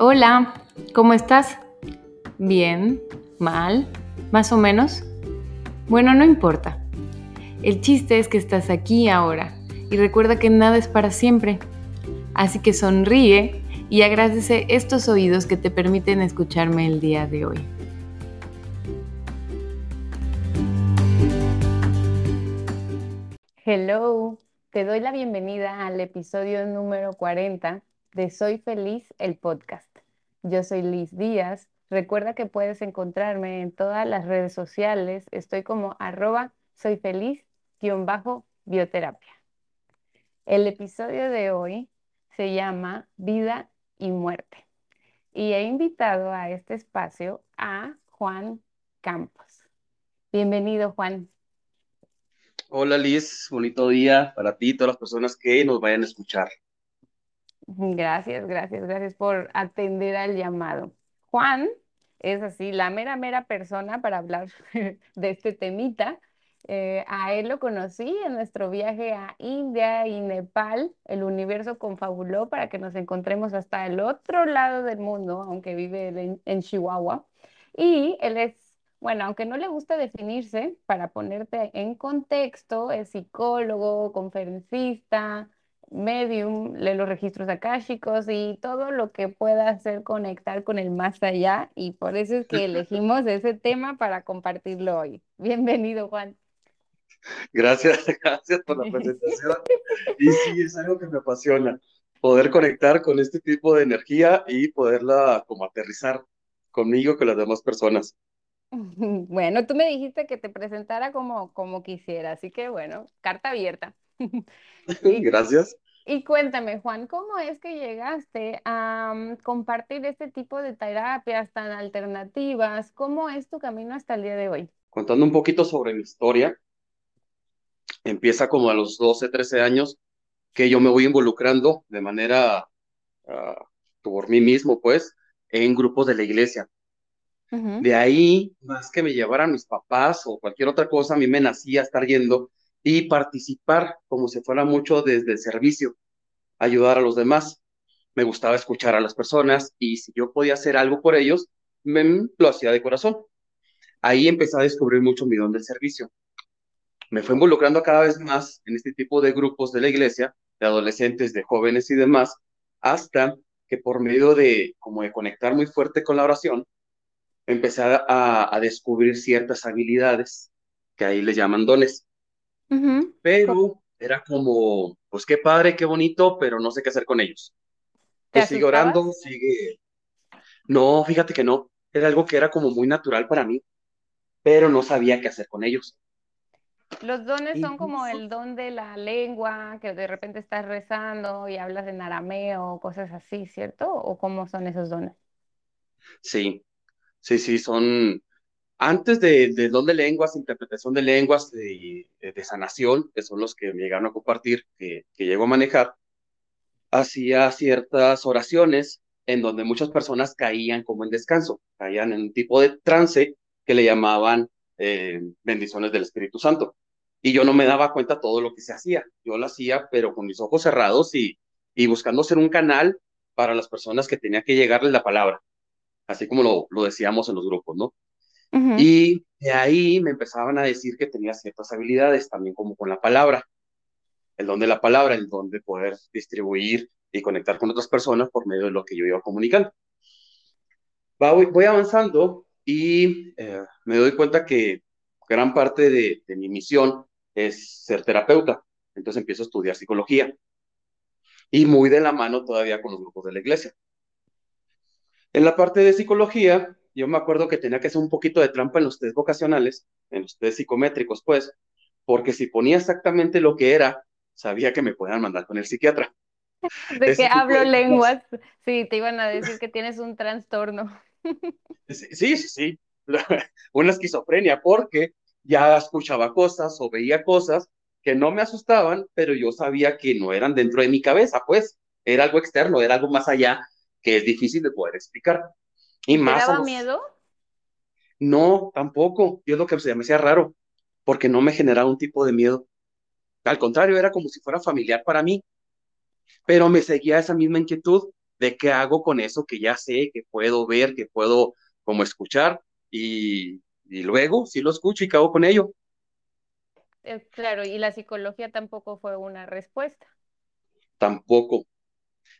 Hola, ¿cómo estás? ¿Bien? ¿Mal? ¿Más o menos? Bueno, no importa. El chiste es que estás aquí ahora y recuerda que nada es para siempre. Así que sonríe y agradece estos oídos que te permiten escucharme el día de hoy. Hello, te doy la bienvenida al episodio número 40 de Soy Feliz, el podcast. Yo soy Liz Díaz. Recuerda que puedes encontrarme en todas las redes sociales. Estoy como arroba soy feliz-bioterapia. El episodio de hoy se llama Vida y Muerte. Y he invitado a este espacio a Juan Campos. Bienvenido, Juan. Hola Liz, bonito día para ti y todas las personas que nos vayan a escuchar. Gracias, gracias, gracias por atender al llamado. Juan es así, la mera, mera persona para hablar de este temita. Eh, a él lo conocí en nuestro viaje a India y Nepal. El universo confabuló para que nos encontremos hasta el otro lado del mundo, aunque vive en, en Chihuahua. Y él es, bueno, aunque no le gusta definirse, para ponerte en contexto, es psicólogo, conferencista, medium, lee los registros akáshicos y todo lo que pueda hacer conectar con el más allá. Y por eso es que elegimos ese tema para compartirlo hoy. Bienvenido, Juan. Gracias, gracias por la presentación. Y sí, es algo que me apasiona, poder conectar con este tipo de energía y poderla como aterrizar conmigo, con las demás personas. Bueno, tú me dijiste que te presentara como, como quisiera, así que bueno, carta abierta. Gracias. Y cuéntame, Juan, ¿cómo es que llegaste a mm, compartir este tipo de terapias tan alternativas? ¿Cómo es tu camino hasta el día de hoy? Contando un poquito sobre mi historia, empieza como a los 12, 13 años que yo me voy involucrando de manera ah, por mí mismo, pues, en grupos de la iglesia. De ahí, más que me llevaran mis papás o cualquier otra cosa, a mí me nacía estar yendo y participar como si fuera mucho desde el servicio, ayudar a los demás. Me gustaba escuchar a las personas y si yo podía hacer algo por ellos, me, lo hacía de corazón. Ahí empecé a descubrir mucho mi don del servicio. Me fue involucrando cada vez más en este tipo de grupos de la iglesia, de adolescentes, de jóvenes y demás, hasta que por medio de como de conectar muy fuerte con la oración, empecé a, a descubrir ciertas habilidades que ahí le llaman dones pero era como, pues qué padre, qué bonito, pero no sé qué hacer con ellos. Pues sigue orando, sigue... No, fíjate que no, era algo que era como muy natural para mí, pero no sabía qué hacer con ellos. Los dones son como el don de la lengua, que de repente estás rezando y hablas en arameo, cosas así, ¿cierto? ¿O cómo son esos dones? Sí, sí, sí, son, antes de, de don de lenguas, interpretación de lenguas de, de, sanación, que son los que me llegaron a compartir, que, que llego a manejar, hacía ciertas oraciones en donde muchas personas caían como en descanso, caían en un tipo de trance que le llamaban eh, bendiciones del Espíritu Santo. Y yo no me daba cuenta todo lo que se hacía. Yo lo hacía, pero con mis ojos cerrados y, buscando ser un canal para las personas que tenía que llegarles la palabra, así como lo decíamos en los grupos, ¿no? Y de ahí me empezaban a decir que tenía ciertas habilidades, también como con la palabra, el don de la palabra, el don de poder distribuir y conectar con otras personas por medio de lo que yo iba comunicando. voy, voy, avanzando y eh, me doy cuenta que gran parte de mi misión es ser terapeuta. Entonces empiezo a estudiar psicología y muy de la mano todavía con los grupos de la iglesia. En la parte de psicología, yo me acuerdo que tenía que hacer un poquito de trampa en los test vocacionales, en los test psicométricos, pues, porque si ponía exactamente lo que era, sabía que me podían mandar con el psiquiatra. De que hablo lenguas, sí, te iban a decir que tienes un trastorno. Sí, sí, sí, una esquizofrenia, porque ya escuchaba cosas o veía cosas que no me asustaban, pero yo sabía que no eran dentro de mi cabeza, pues, era algo externo, era algo más allá que es difícil de poder explicar. Y más ¿Te daba miedo? No, tampoco. Yo lo que se me hacía raro, porque no me generaba un tipo de miedo. Al contrario, era como si fuera familiar para mí. Pero me seguía esa misma inquietud de qué hago con eso que ya sé, que puedo ver, que puedo como escuchar y, y luego sí lo escucho y qué hago con ello. Eh, claro, y la psicología tampoco fue una respuesta. Tampoco.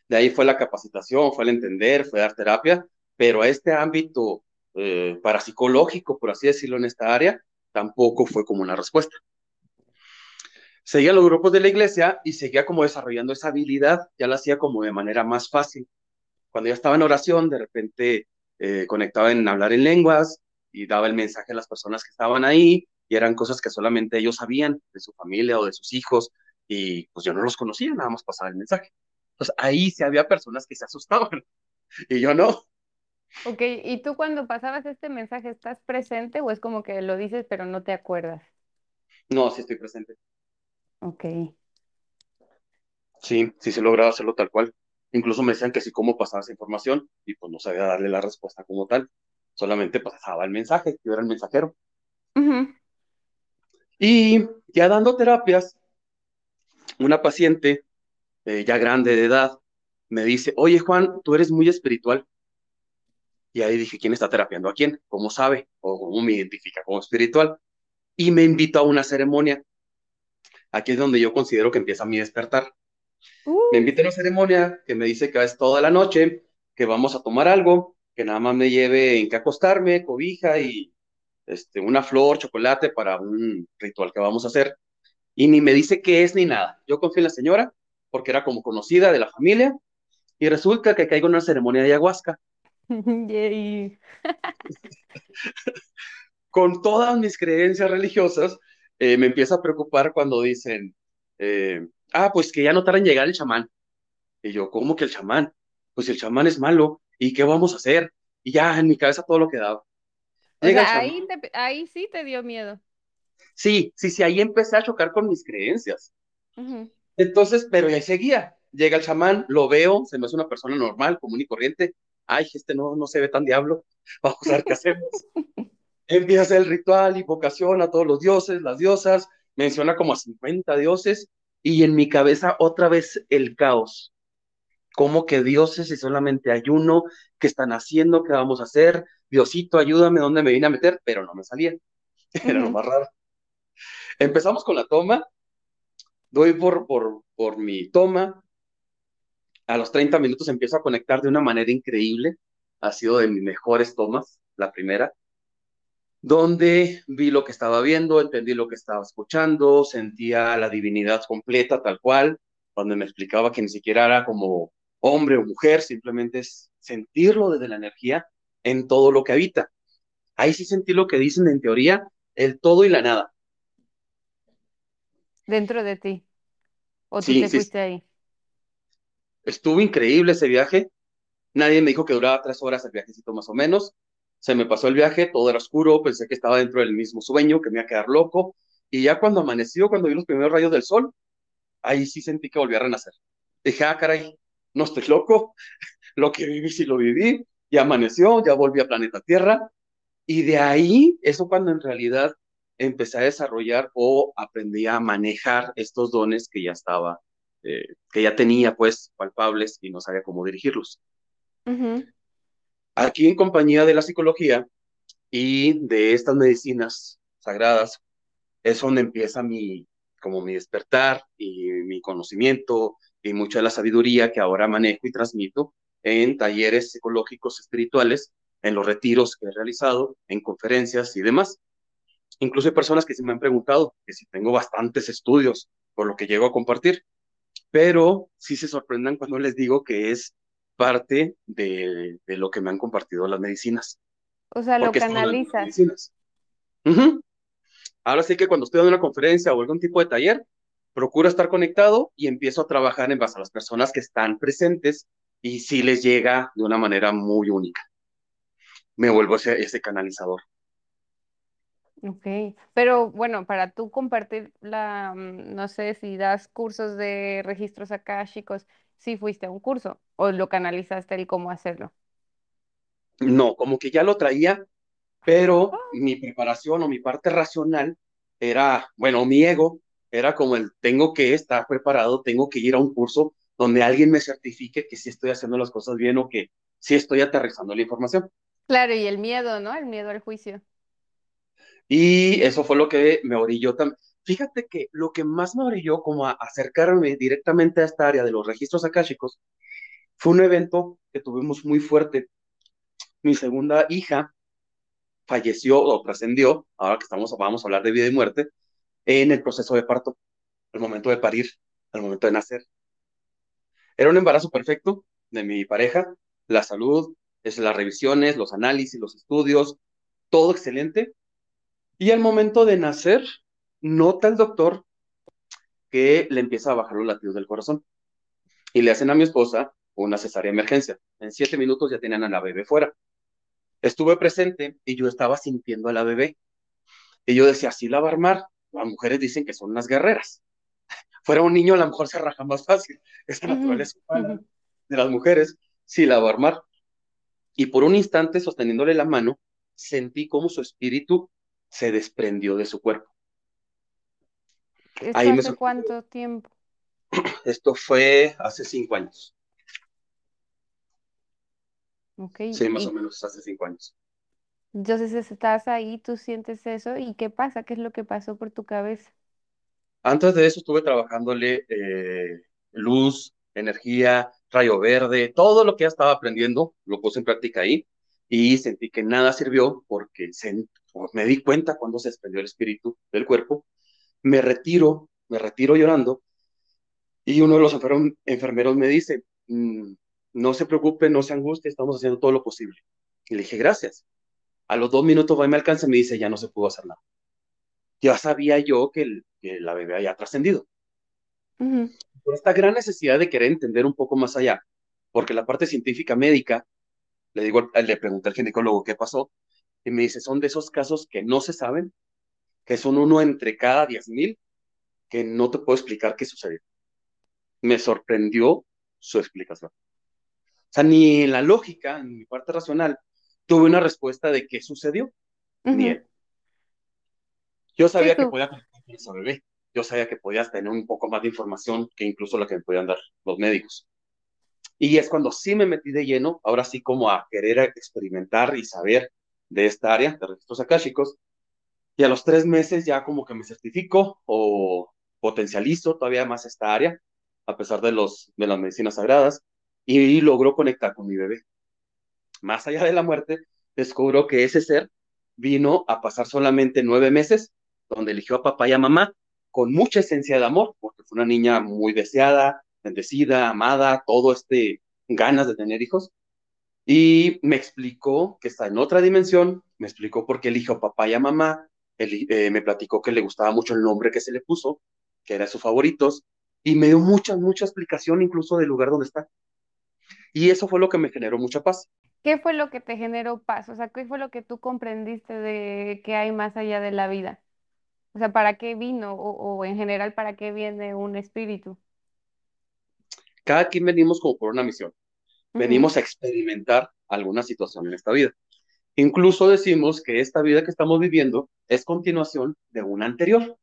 De ahí fue la capacitación, fue el entender, fue dar terapia, pero a este ámbito eh, parapsicológico, por así decirlo, en esta área, tampoco fue como una respuesta. Seguía los grupos de la iglesia y seguía como desarrollando esa habilidad, ya la hacía como de manera más fácil. Cuando ya estaba en oración, de repente eh, conectaba en hablar en lenguas y daba el mensaje a las personas que estaban ahí y eran cosas que solamente ellos sabían de su familia o de sus hijos y pues yo no los conocía, nada más pasaba el mensaje. Entonces ahí sí había personas que se asustaban y yo no. Ok, ¿y tú cuando pasabas este mensaje estás presente o es como que lo dices pero no te acuerdas? No, sí estoy presente. Ok. Sí, sí se lograba hacerlo tal cual. Incluso me decían que sí, cómo pasaba esa información y pues no sabía darle la respuesta como tal. Solamente pasaba el mensaje, yo era el mensajero. Y ya dando terapias, una paciente eh, ya grande de edad me dice, oye Juan, tú eres muy espiritual. Y ahí dije, ¿quién está terapiando a quién? ¿Cómo sabe? ¿O cómo me identifica como espiritual? Y me invitó a una ceremonia. Aquí es donde yo considero que empieza mi despertar. Me Uh, invita a una ceremonia que me dice que es toda la noche, que vamos a tomar algo, que nada más me lleve en que acostarme, cobija y este, una flor, chocolate para un ritual que vamos a hacer. Y ni me dice qué es ni nada. Yo confío en la señora porque era como conocida de la familia y resulta que caigo en una ceremonia de ayahuasca yay. con todas mis creencias religiosas, eh, me empieza a preocupar cuando dicen, eh, ah, pues que ya no tarda en llegar el chamán. Y yo, ¿cómo que el chamán? Pues el chamán es malo, ¿y qué vamos a hacer? Y ya en mi cabeza todo lo que daba. Llega sea, ahí, te, ahí sí te dio miedo. Sí, sí, sí, ahí empecé a chocar con mis creencias. Entonces, pero ahí seguía. Llega el chamán, lo veo, se me hace una persona normal, común y corriente. Ay, este no, no se ve tan diablo. Vamos a ver qué hacemos. Empieza el ritual, invocación a todos los dioses, las diosas, menciona como a 50 dioses y en mi cabeza otra vez el caos. ¿Cómo que dioses y solamente hay uno? ¿Qué están haciendo? ¿Qué vamos a hacer? Diosito, ayúdame, ¿dónde me vine a meter? Pero no me salía. Era lo más raro. Empezamos con la toma, doy por, por, por mi toma, a los 30 minutos empiezo a conectar de una manera increíble, ha sido de mis mejores tomas, la primera, donde vi lo que estaba viendo, entendí lo que estaba escuchando, sentía la divinidad completa tal cual, cuando me explicaba que ni siquiera era como hombre o mujer, simplemente es sentirlo desde la energía en todo lo que habita. Ahí sí sentí lo que dicen en teoría, el todo y la nada. Dentro de ti. O tú Sí, te sí, fuiste ahí. Estuvo increíble ese viaje. Nadie me dijo que duraba tres horas el viajecito más o menos. Se me pasó el viaje, todo era oscuro, pensé que estaba dentro del mismo sueño, que me iba a quedar loco. Y ya cuando amaneció, cuando vi los primeros rayos del sol, ahí sí sentí que volví a renacer. Dije, ah, caray, no estoy loco, lo que viví sí lo viví, ya amaneció, ya volví a planeta Tierra. Y de ahí, eso cuando en realidad empecé a desarrollar o aprendí a manejar estos dones que ya estaba, eh, que ya tenía pues palpables y no sabía cómo dirigirlos. Ujú. Aquí en compañía de la psicología y de estas medicinas sagradas, es donde empieza mi, como mi despertar y mi conocimiento y mucha de la sabiduría que ahora manejo y transmito en talleres psicológicos espirituales, en los retiros que he realizado, en conferencias y demás. Incluso hay personas que sí me han preguntado que si tengo bastantes estudios por lo que llego a compartir, pero sí se sorprendan cuando les digo que es parte de, de lo que me han compartido las medicinas, O sea, lo canalizas. Ahora sí que cuando estoy dando una conferencia o algún tipo de taller, procuro estar conectado y empiezo a trabajar en base a las personas que están presentes y sí les llega de una manera muy única. Me vuelvo ese, ese canalizador. Ok, pero bueno, para tú compartir la, mm, no sé si das cursos de registros akáshicos, si fuiste a un curso o lo canalizaste el cómo hacerlo. No, como que ya lo traía, pero Oh, mi preparación o mi parte racional era, bueno, mi ego era como el tengo que estar preparado, tengo que ir a un curso donde alguien me certifique que sí estoy haciendo las cosas bien o que sí estoy aterrizando la información. Claro, y el miedo, ¿no? El miedo al juicio. Y eso fue lo que me orilló también. Fíjate que lo que más me orilló como a acercarme directamente a esta área de los registros akáshicos fue un evento que tuvimos muy fuerte. Mi segunda hija falleció o trascendió, ahora que estamos, vamos a hablar de vida y muerte, en el proceso de parto, el momento de parir, al momento de nacer. Era un embarazo perfecto de mi pareja, la salud, es las revisiones, los análisis, los estudios, todo excelente. Y al momento de nacer, nota el doctor que le empieza a bajar los latidos del corazón. Y le hacen a mi esposa una cesárea de emergencia. En siete minutos ya tenían a la bebé fuera. Estuve presente y yo estaba sintiendo a la bebé. Y yo decía, así la va a armar. Las mujeres dicen que son unas guerreras. Fuera un niño, a lo mejor se raja más fácil. Esta naturaleza de las mujeres, sí la va a armar. Y por un instante, sosteniéndole la mano, sentí como su espíritu se desprendió de su cuerpo. ¿Esto Ahí hace cuánto tiempo? Esto fue hace cinco años. Okay. Sí, más o menos hace cinco años. Entonces estás ahí, tú sientes eso y ¿qué pasa? ¿Qué es lo que pasó por tu cabeza? Antes de eso estuve trabajándole eh, luz, energía, rayo verde, todo lo que ya estaba aprendiendo lo puse en práctica ahí y sentí que nada sirvió porque me di cuenta cuando se desprendió el espíritu del cuerpo. Me retiro, me retiro llorando y uno de los enfermeros me dice, mm, no se preocupe, no se angustie, estamos haciendo todo lo posible. Y le dije, gracias. A los dos minutos va y me alcanza y me dice, ya no se pudo hacer nada. Ya sabía yo que, la bebé había trascendido. Por esta gran necesidad de querer entender un poco más allá, porque la parte científica médica, le digo, le pregunté al ginecólogo qué pasó, y me dice, son de esos casos que no se saben, que son uno entre cada diez mil, que no te puedo explicar qué sucedió. Me sorprendió su explicación. O sea, ni en la lógica, en mi parte racional, tuve una respuesta de qué sucedió. Ni él. Yo sabía que podía con esa bebé. Yo sabía que podías tener un poco más de información que incluso la que me podían dar los médicos. Y es cuando sí me metí de lleno, ahora sí como a querer experimentar y saber de esta área de registros akáshicos. Y a los tres meses ya como que me certifico o potencializo todavía más esta área, a pesar de, los, de las medicinas sagradas y logró conectar con mi bebé. Más allá de la muerte, descubro que ese ser vino a pasar solamente nueve meses, donde eligió a papá y a mamá con mucha esencia de amor, porque fue una niña muy deseada, bendecida, amada, todo este ganas de tener hijos. Y me explicó que está en otra dimensión, me explicó por qué eligió papá y a mamá, eh, me platicó que le gustaba mucho el nombre que se le puso, que era sus favoritos, y me dio mucha, mucha explicación incluso del lugar donde está. Y eso fue lo que me generó mucha paz. ¿Qué fue lo que te generó paz? O sea, ¿qué fue lo que tú comprendiste de que hay más allá de la vida? O sea, ¿para qué vino? O, en general, ¿para qué viene un espíritu? Cada quien venimos como por una misión. Venimos a experimentar alguna situación en esta vida. Incluso decimos que esta vida que estamos viviendo es continuación de una anterior.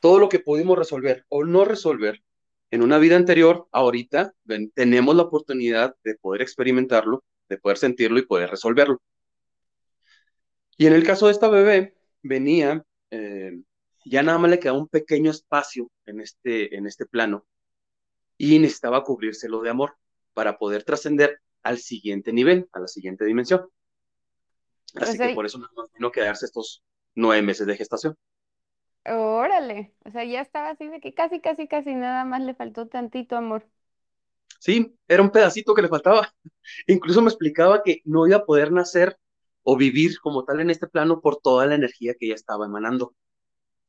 Todo lo que pudimos resolver o no resolver en una vida anterior, ahorita tenemos la oportunidad de poder experimentarlo, de poder sentirlo y poder resolverlo. Y en el caso de esta bebé, venía, eh, ya nada más le quedaba un pequeño espacio en este, en este plano y necesitaba cubrírselo de amor para poder trascender al siguiente nivel, a la siguiente dimensión. Así que por eso no vino quedarse estos nueve meses de gestación. Órale, o sea, ya estaba así de que casi, casi, casi nada más le faltó tantito amor. Sí, era un pedacito que le faltaba. Incluso me explicaba que no iba a poder nacer o vivir como tal en este plano por toda la energía que ya estaba emanando,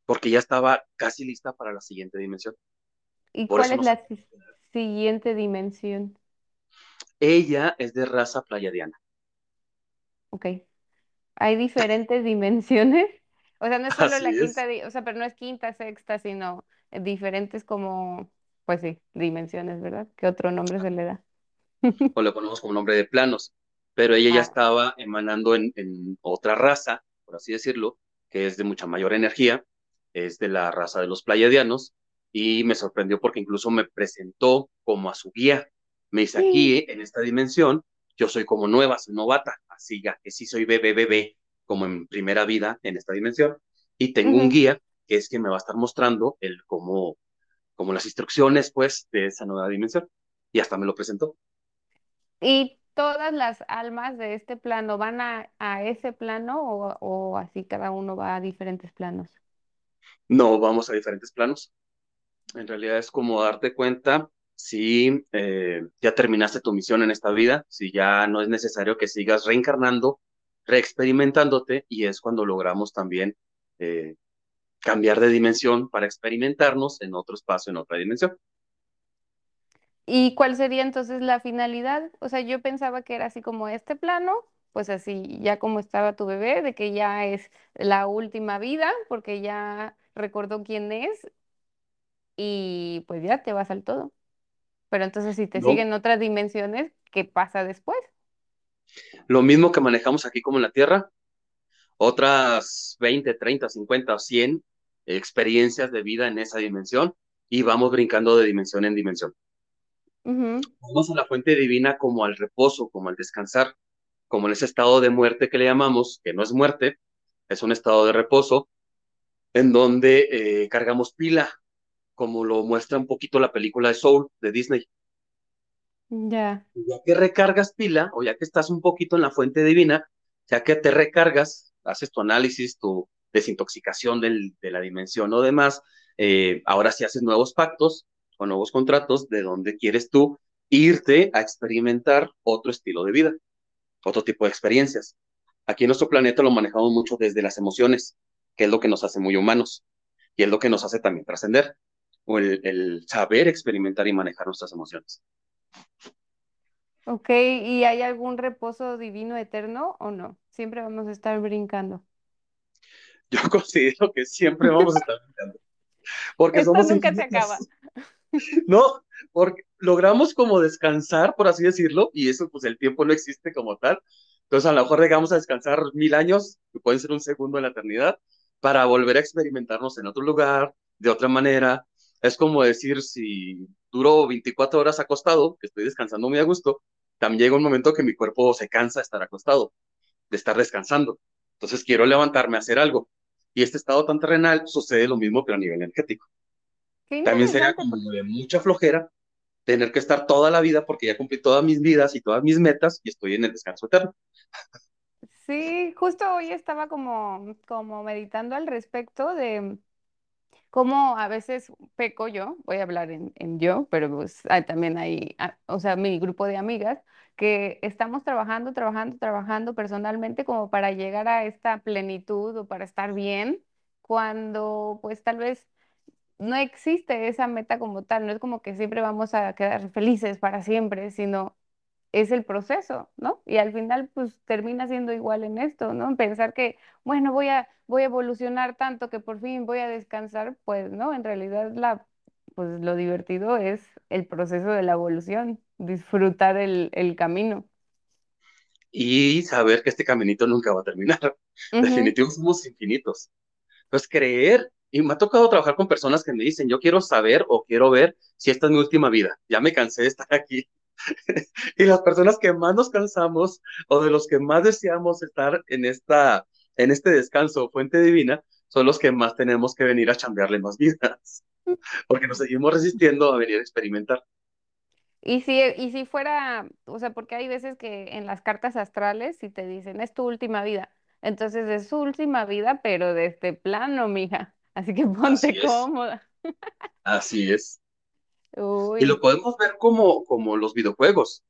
porque ya estaba casi lista para la siguiente dimensión. ¿Y cuál es la siguiente dimensión? Ella es de raza playadiana. Ok. ¿Hay diferentes dimensiones? O sea, no es solo la quinta, o sea, pero no es quinta, sexta, sino diferentes como, pues sí, dimensiones, ¿verdad? ¿Qué otro nombre se le da? o le ponemos como nombre de planos, pero ella ya ah. estaba emanando en, otra raza, por así decirlo, que es de mucha mayor energía, es de la raza de los playadianos, y me sorprendió porque incluso me presentó como a su guía. Me dice, aquí en esta dimensión, yo soy como nueva, soy novata, así ya que sí soy bebé, bebé, como en primera vida en esta dimensión, y tengo un guía que es que me va a estar mostrando el cómo, como las instrucciones, pues, de esa nueva dimensión. Y hasta me lo presentó. ¿Y todas las almas de este plano van a, a ese plano o, o así cada uno va a diferentes planos? No, vamos a diferentes planos. En realidad es como darte cuenta si eh, ya terminaste tu misión en esta vida, si ya no es necesario que sigas reencarnando, reexperimentándote, y es cuando logramos también eh, cambiar de dimensión para experimentarnos en otro espacio, en otra dimensión. ¿Y cuál sería entonces la finalidad? O sea, yo pensaba que era así como este plano, pues así, ya como estaba tu bebé, de que ya es la última vida, porque ya recordó quién es y pues ya te vas al todo. Pero entonces si te No, siguen otras dimensiones, ¿qué pasa después? lo mismo que manejamos aquí como en la Tierra, otras 20, 30, 50 o 100 experiencias de vida en esa dimensión y vamos brincando de dimensión en dimensión. Vamos a la fuente divina como al reposo, como al descansar, como en ese estado de muerte que le llamamos, que no es muerte, es un estado de reposo en donde eh, cargamos pila, como lo muestra un poquito la película de Soul de Disney. Ya. Ya que recargas pila, o ya que estás un poquito en la fuente divina, ya que te recargas, haces tu análisis, tu desintoxicación del, de la dimensión o demás, eh, ahora sí haces nuevos pactos o nuevos contratos de donde quieres tú irte a experimentar otro estilo de vida, otro tipo de experiencias. Aquí en nuestro planeta lo manejamos mucho desde las emociones, que es lo que nos hace muy humanos y es lo que nos hace también trascender, o el, el saber experimentar y manejar nuestras emociones. Ok, ¿y hay algún reposo divino eterno o no? Siempre vamos a estar brincando. Yo considero que siempre vamos a estar brincando, porque Esto somos nunca se acaba. infinitos, ¿no? Porque logramos como descansar, por así decirlo, y eso, pues el tiempo no existe como tal. Entonces, a lo mejor llegamos a descansar mil años, que pueden ser un segundo en la eternidad, para volver a experimentarnos en otro lugar, de otra manera. Es como decir, si duro 24 horas acostado, que estoy descansando muy a gusto, también llega un momento que mi cuerpo se cansa de estar acostado, de estar descansando. Entonces, quiero levantarme a hacer algo. Y este estado tan terrenal sucede lo mismo, pero a nivel energético. También sería como de mucha flojera tener que estar toda la vida porque ya cumplí todas mis vidas y todas mis metas y estoy en el descanso eterno. Sí, justo hoy estaba como, como meditando al respecto de cómo a veces peco yo, voy a hablar en, en yo, pero pues hay- también hay, ah, o sea, mi grupo de amigas, que estamos trabajando, trabajando, trabajando personalmente como para llegar a esta plenitud o para estar bien, cuando pues tal vez no existe esa meta como tal, no es como que siempre vamos a quedar felices para siempre, sino es el proceso, ¿no? Y al final, pues termina siendo igual en esto, ¿no? Pensar que, bueno, voy a, voy a evolucionar tanto que por fin voy a descansar, pues, ¿no? En realidad, la, pues lo divertido es el proceso de la evolución, disfrutar el, el camino. Y saber que este caminito nunca va a terminar. Ujú. Definitivos somos infinitos. Pues creer, y me ha tocado trabajar con personas que me dicen, yo quiero saber o quiero ver si esta es mi última vida. Ya me cansé de estar aquí. Y las personas que más nos cansamos o de los que más deseamos estar en esta, en este descanso, fuente divina, son los que más tenemos que venir a chambearle más vidas, porque nos seguimos resistiendo a venir a experimentar. Y si, y si fuera, o sea, porque hay veces que en las cartas astrales si te dicen, es tu última vida. Entonces es su última vida, pero de este plano, mija. Así que Así ponte es, cómoda. así es. Y lo podemos ver como, como los videojuegos.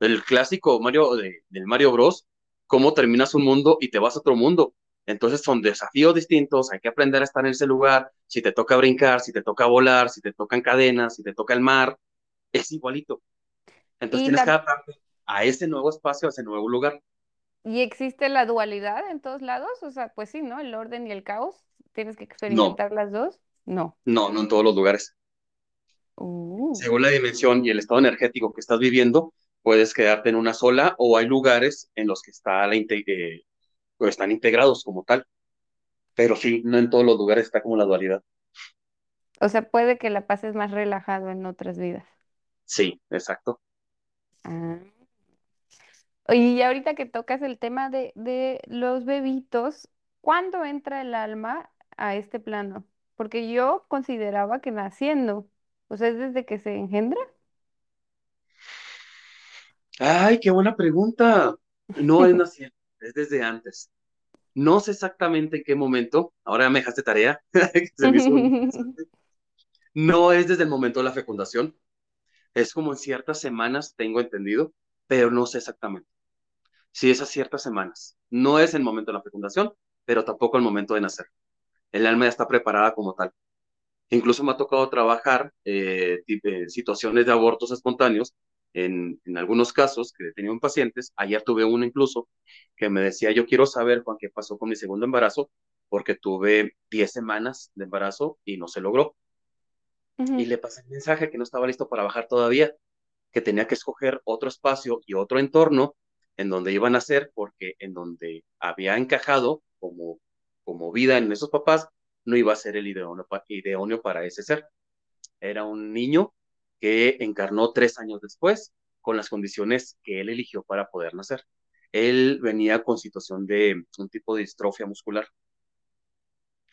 El clásico Mario de, del Mario Bros. Cómo terminas un mundo y te vas a otro mundo. Entonces son desafíos distintos, hay que aprender a estar en ese lugar. Si te toca brincar, si te toca volar, si te tocan cadenas, si te toca el mar, es igualito. Entonces tienes que adaptarte a ese nuevo espacio, a ese nuevo lugar. y existe la dualidad en todos lados, o sea, pues sí, ¿no? El orden y el caos, tienes que No, experimentar las dos. No. no, no en todos los lugares. Uh. Según la dimensión y el estado energético que estás viviendo, puedes quedarte en una sola o hay lugares en los que está la eh, o están integrados como tal. Pero sí, no en todos los lugares está como la dualidad. O sea, puede que la pases más relajado en otras vidas. Sí, exacto. Ah. Y ahorita que tocas el tema de, de los bebitos, ¿cuándo entra el alma a este plano? Porque yo consideraba que naciendo, o sea, es desde que se engendra. Ay, qué buena pregunta. No es naciendo, es desde antes. No sé exactamente en qué momento, ahora me dejaste tarea, se me hizo. No es desde el momento de la fecundación, es como en ciertas semanas, tengo entendido, pero no sé exactamente. Si es a ciertas semanas. No es el momento de la fecundación, pero tampoco el momento de nacer. El alma ya está preparada como tal. Incluso me ha tocado trabajar eh, eh, situaciones de abortos espontáneos en, en algunos casos que he tenido en pacientes. Ayer tuve uno incluso que me decía, yo quiero saber, Juan, qué pasó con mi segundo embarazo, porque tuve 10 semanas de embarazo y no se logró. Y le pasé el mensaje que no estaba listo para bajar todavía, que tenía que escoger otro espacio y otro entorno en donde iban a ser, porque en donde había encajado como, como vida en esos papás, no iba a ser el idóneo para ese ser. Era un niño que encarnó tres años después con las condiciones que él eligió para poder nacer. Él venía con situación de un tipo de distrofia muscular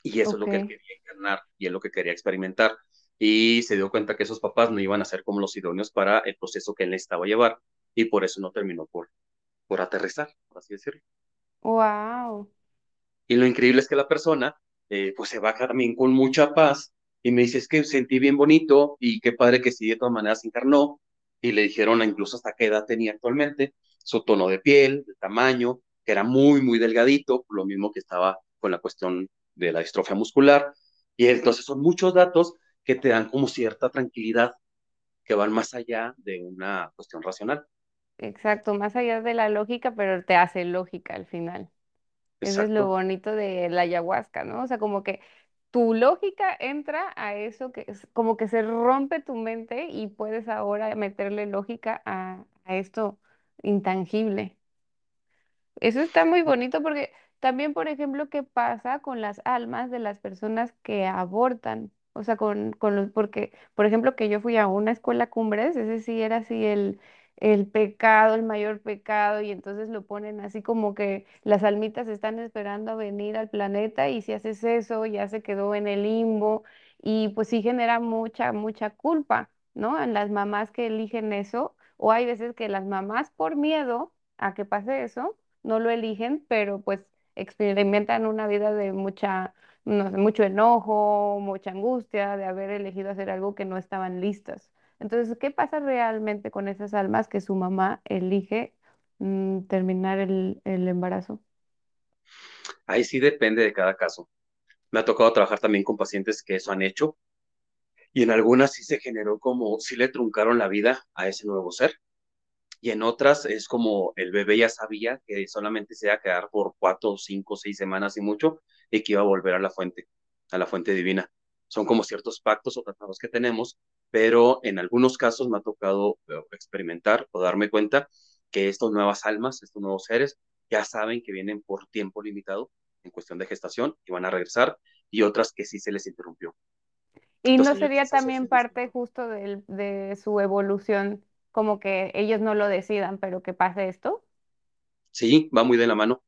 y eso es lo que él quería encarnar y es lo que quería experimentar. Y se dio cuenta que esos papás no iban a ser como los idóneos para el proceso que él necesitaba llevar y por eso no terminó por, por aterrizar, por así decirlo. Wow. Y lo increíble es que la persona, eh, pues se baja también con mucha paz y me dice, es que sentí bien bonito y qué padre que sí, de todas maneras se encarnó. Y le dijeron incluso hasta qué edad tenía actualmente, su tono de piel, de tamaño, que era muy, muy delgadito, lo mismo que estaba con la cuestión de la distrofia muscular. Y entonces son muchos datos que te dan como cierta tranquilidad, que van más allá de una cuestión racional. Exacto, más allá de la lógica, pero te hace lógica al final. Eso es lo bonito de la ayahuasca, ¿no? O sea, como que tu lógica entra a eso que es como que se rompe tu mente y puedes ahora meterle lógica a, a esto intangible. Eso está muy bonito porque también, por ejemplo, ¿qué pasa con las almas de las personas que abortan? O sea, con, con los, porque, por ejemplo, que yo fui a una escuela cumbres, ese sí era así el, el pecado, el mayor pecado, y entonces lo ponen así como que las almitas están esperando a venir al planeta y si haces eso ya se quedó en el limbo y pues sí genera mucha, mucha culpa, ¿no? En las mamás que eligen eso, o hay veces que las mamás por miedo a que pase eso, no lo eligen, pero pues experimentan una vida de mucha, no sé, mucho enojo, mucha angustia de haber elegido hacer algo que no estaban listas. Entonces, ¿qué pasa realmente con esas almas que su mamá elige mm, terminar el, el embarazo? ahí sí depende de cada caso. Me ha tocado trabajar también con pacientes que eso han hecho y en algunas sí se generó como, sí le truncaron la vida a ese nuevo ser, y en otras es como el bebé ya sabía que solamente se iba a quedar por cuatro, cinco, seis semanas y mucho, y que iba a volver a la fuente, a la fuente divina. Son como ciertos pactos o tratados que tenemos, pero en algunos casos me ha tocado experimentar o darme cuenta que estas nuevas almas, estos nuevos seres, ya saben que vienen por tiempo limitado en cuestión de gestación y van a regresar, y otras que sí se les interrumpió. ¿Y no Entonces hay sería también parte justo del- de su evolución, como que ellos no lo decidan, pero que pase esto? Sí, va muy de la mano.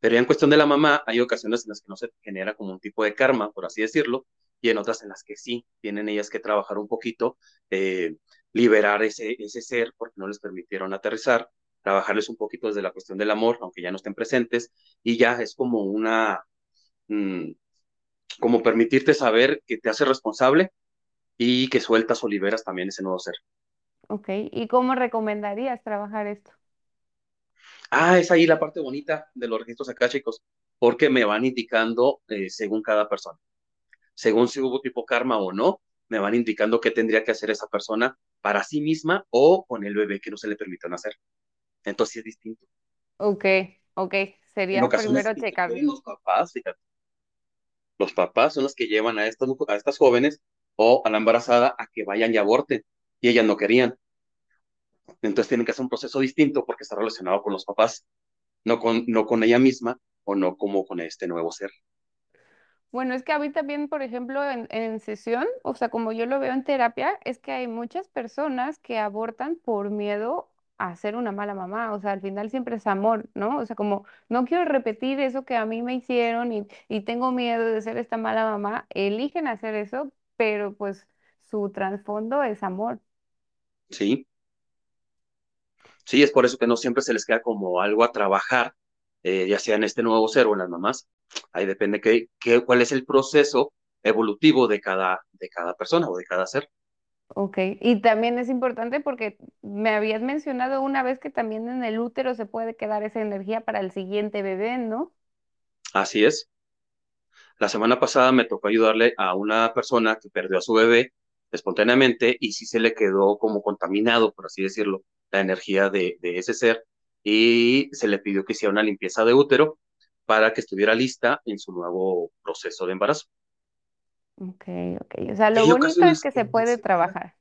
Pero ya en cuestión de la mamá, hay ocasiones en las que no se genera como un tipo de karma, por así decirlo, y en otras en las que sí, tienen ellas que trabajar un poquito, eh, liberar ese, ese ser porque no les permitieron aterrizar, trabajarles un poquito desde la cuestión del amor, aunque ya no estén presentes, y ya es como una, mm, como permitirte saber que te hace responsable y que sueltas o liberas también ese nuevo ser. Ok, ¿y cómo recomendarías trabajar esto? Ah, es ahí la parte bonita de los registros acá, chicos, porque me van indicando eh, según cada persona. Según si hubo tipo karma o no, me van indicando qué tendría que hacer esa persona para sí misma o con el bebé que no se le permitió nacer. Entonces sí es distinto. Ok, ok, sería ocasiones primero interfieren los papás, fíjate. Los papás son los que llevan a estas, a estas jóvenes o a la embarazada a que vayan y aborten. Y ellas no querían. Entonces tienen que hacer un proceso distinto porque está relacionado con los papás, no con, no con ella misma o no como con este nuevo ser. Bueno, es que a mí también, por ejemplo, en, sesión, o sea, como yo lo veo en terapia, es que hay muchas personas que abortan por miedo a ser una mala mamá. O sea, al final siempre es amor, ¿no? O sea, como no quiero repetir eso que a mí me hicieron y, y tengo miedo de ser esta mala mamá, eligen hacer eso, pero pues su trasfondo es amor. Sí, sí, es por eso que no siempre se les queda como algo a trabajar, eh, ya sea en este nuevo ser o en las mamás. Ahí depende qué, qué, cuál es el proceso evolutivo de cada, de cada persona o de cada ser. Ok, y también es importante porque me habías mencionado una vez que también en el útero se puede quedar esa energía para el siguiente bebé, ¿no? Así es. La semana pasada me tocó ayudarle a una persona que perdió a su bebé espontáneamente y sí se le quedó como contaminado, por así decirlo, la energía de, de ese ser y se le pidió que hiciera una limpieza de útero para que estuviera lista en su nuevo proceso de embarazo. Ok, ok. O sea, lo bonito es que se puede trabajar.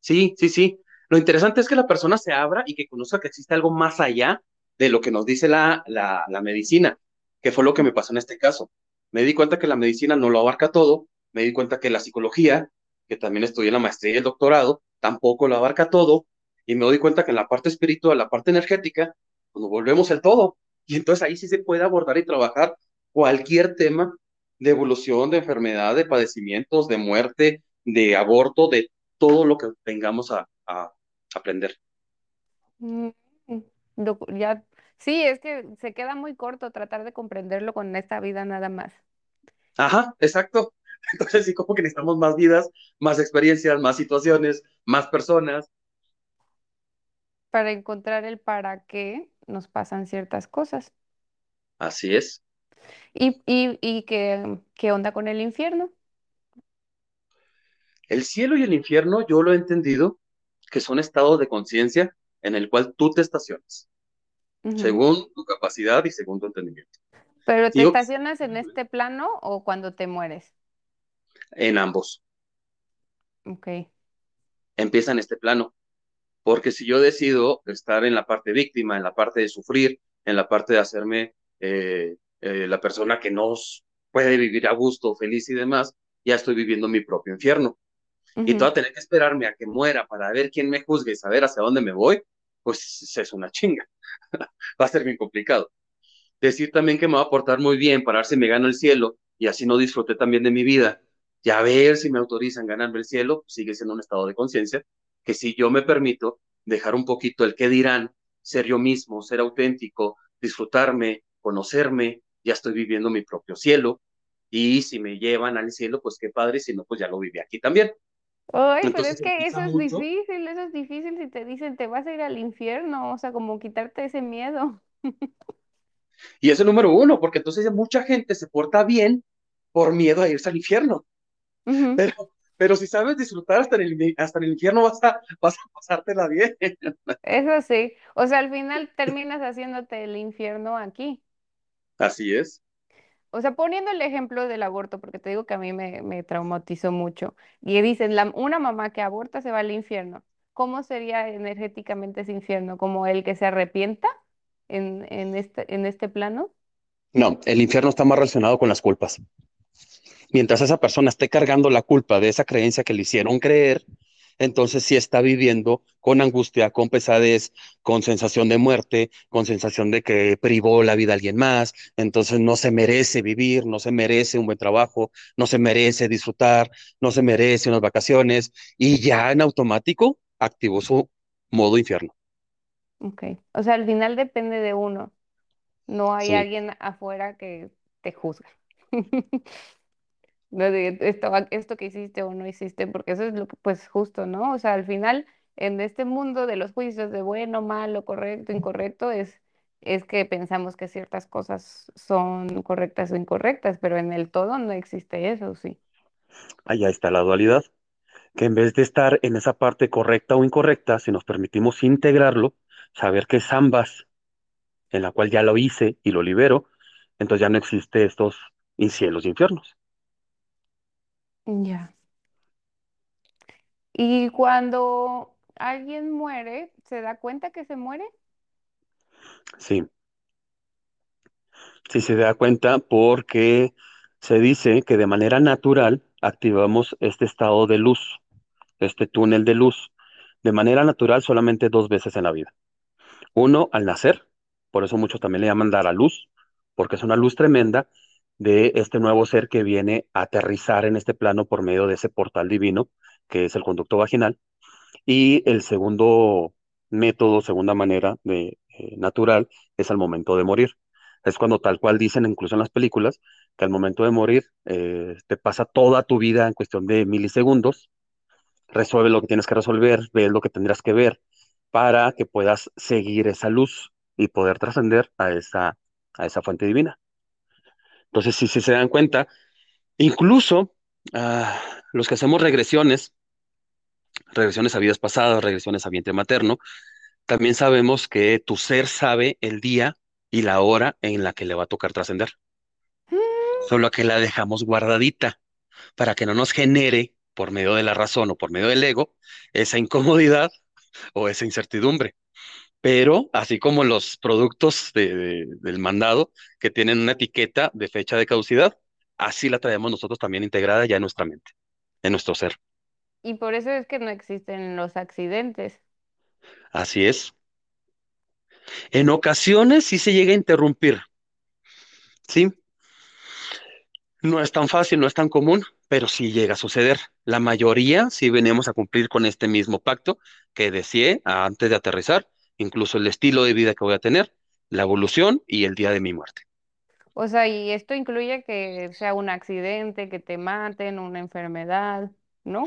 Sí, sí, sí. Lo interesante es que la persona se abra y que conozca que existe algo más allá de lo que nos dice la, la, la medicina, que fue lo que me pasó en este caso. Me di cuenta que la medicina no lo abarca todo, me di cuenta que la psicología, que también estudié la maestría y el doctorado, tampoco lo abarca todo, y me doy cuenta que en la parte espiritual, la parte energética, pues nos volvemos el todo. Y entonces ahí sí se puede abordar y trabajar cualquier tema de evolución, de enfermedad, de padecimientos, de muerte, de aborto, de todo lo que vengamos a, a aprender. Mm, lo- ya, sí, es que se queda muy corto tratar de comprenderlo con esta vida nada más, Ajá, exacto. Entonces sí, como que necesitamos más vidas, más experiencias, más situaciones, más personas. Para encontrar el para qué nos pasan ciertas cosas. Así es. ¿Y, y, y qué, qué onda con el infierno? El cielo y el infierno, yo lo he entendido que son estados de conciencia en el cual tú te estacionas, según tu capacidad y según tu entendimiento. ¿Pero te Digo estacionas en este plano o cuando te mueres? en ambos Ok. empiezan este plano, porque si yo decido estar en la parte víctima, en la parte de sufrir, en la parte de hacerme eh, eh, la persona que no puede vivir a gusto, feliz y demás, ya estoy viviendo mi propio infierno. y todo tener que esperarme a que muera para ver quién me juzgue y saber hacia dónde me voy, pues es una chinga. Va a ser bien complicado. Decir también que me va a portar muy bien para ver si me gano el cielo y así no disfruté también de mi vida, y a ver si me autorizan ganarme el cielo, sigue siendo un estado de conciencia, que si yo me permito dejar un poquito el qué dirán, ser yo mismo, ser auténtico, disfrutarme, conocerme, ya estoy viviendo mi propio cielo, y si me llevan al cielo, pues qué padre, si no, pues ya lo viví aquí también. Ay, pero es Entonces que eso es mucho, difícil, eso es difícil si te dicen te vas a ir al infierno, o sea, como quitarte ese miedo. y es el número uno, porque entonces mucha gente se porta bien por miedo a irse al infierno. Pero, pero si sabes disfrutar hasta en el, hasta en el infierno, vas a, vas a pasártela bien. Eso sí, o sea, al final terminas haciéndote el infierno aquí. Así es. O sea, poniendo el ejemplo del aborto, porque te digo que a mí me, me traumatizó mucho. Y dicen, la, una mamá que aborta se va al infierno. ¿Cómo sería energéticamente ese infierno? ¿Como el que se arrepienta en, en este, en este plano? No, el infierno está más relacionado con las culpas. Mientras esa persona esté cargando la culpa de esa creencia que le hicieron creer, entonces sí está viviendo con angustia, con pesadez, con sensación de muerte, con sensación de que privó la vida a alguien más, entonces no se merece vivir, no se merece un buen trabajo, no se merece disfrutar, no se merece unas vacaciones y ya en automático activó su modo infierno. Ok. O sea, al final depende de uno. No hay Sí, alguien afuera que te juzgue. Esto, que hiciste o no hiciste, porque eso es lo pues justo, ¿no? O sea, al final, en este mundo de los juicios de bueno, malo, correcto, incorrecto, es, es que pensamos que ciertas cosas son correctas o incorrectas, pero en el todo no existe eso, sí. allá está la dualidad, que en vez de estar en esa parte correcta o incorrecta, si nos permitimos integrarlo, saber que es ambas en la cual ya lo hice y lo libero, entonces ya no existe estos cielos y infiernos. Ya. Y cuando alguien muere, ¿se da cuenta que se muere? Sí, sí se da cuenta porque Se dice que de manera natural activamos este estado de luz, este túnel de luz, de manera natural solamente dos veces en la vida. Uno, al nacer, por eso muchos también le llaman dar a luz, porque es una luz tremenda de este nuevo ser que viene a aterrizar en este plano por medio de ese portal divino, que es el conducto vaginal. Y el segundo método, segunda manera de, eh, natural, es al momento de morir. Es cuando tal cual dicen, incluso en las películas, que al momento de morir eh, te pasa toda tu vida en cuestión de milisegundos, resuelve lo que tienes que resolver, ves lo que tendrás que ver para que puedas seguir esa luz y poder trascender a esa, a esa fuente divina. Entonces, si, se dan cuenta, incluso ah, los que hacemos regresiones, regresiones a vidas pasadas, regresiones a vientre materno, también sabemos que tu ser sabe el día y la hora en la que le va a tocar trascender. Mm. Solo que la dejamos guardadita para que no nos genere, por medio de la razón o por medio del ego, esa incomodidad o esa incertidumbre pero así como los productos del mandado que tienen una etiqueta de fecha de caducidad, así la traemos nosotros también integrada ya en nuestra mente, en nuestro ser. Y por eso es que no existen los accidentes. Así es. En ocasiones sí se llega a interrumpir, ¿sí? No es tan fácil, no es tan común, pero sí llega a suceder. La mayoría sí venimos a cumplir con este mismo pacto que decía antes de aterrizar incluso el estilo de vida que voy a tener, la evolución y el día de mi muerte. O sea, y esto incluye que sea un accidente, que te maten, una enfermedad, ¿no?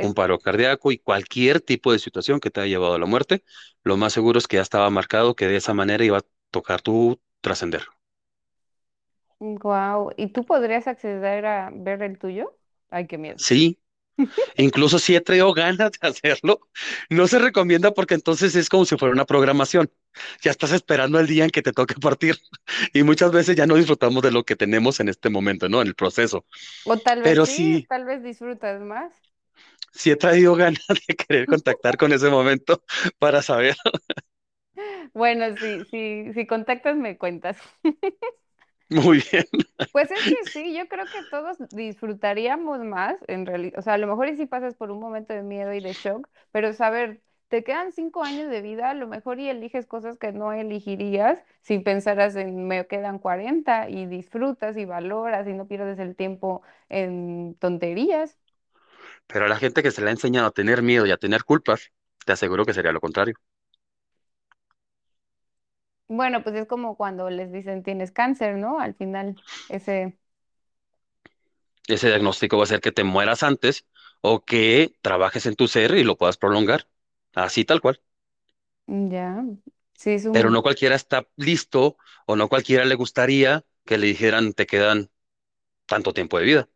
Un paro cardíaco y cualquier tipo de situación que te haya llevado a la muerte, lo más seguro es que ya estaba marcado que de esa manera iba a tocar tu trascender. Wow. ¿Y tú podrías acceder a ver el tuyo? Ay, qué miedo. Sí, Incluso si he traído ganas de hacerlo, no se recomienda porque entonces es como si fuera una programación. Ya estás esperando el día en que te toque partir y muchas veces ya no disfrutamos de lo que tenemos en este momento, ¿no? En el proceso. O tal vez sí, tal vez disfrutas más. Sí he traído ganas de querer contactar con ese momento para saber. Bueno, sí, sí, si contactas me cuentas. Muy bien. Pues es que sí, yo creo que todos disfrutaríamos más, en realidad, o sea, a lo mejor y si pasas por un momento de miedo y de shock, pero saber, te quedan cinco años de vida, a lo mejor y eliges cosas que no elegirías si pensaras en me quedan 40 y disfrutas y valoras y no pierdes el tiempo en tonterías. Pero a la gente que se le ha enseñado a tener miedo y a tener culpas, te aseguro que sería lo contrario. Bueno, pues es como cuando les dicen tienes cáncer, ¿no? Al final, ese... Ese diagnóstico va a ser que te mueras antes o que trabajes en tu ser y lo puedas prolongar. Así tal cual. Ya, sí, es un... Pero no cualquiera está listo o no cualquiera le gustaría que le dijeran te quedan tanto tiempo de vida,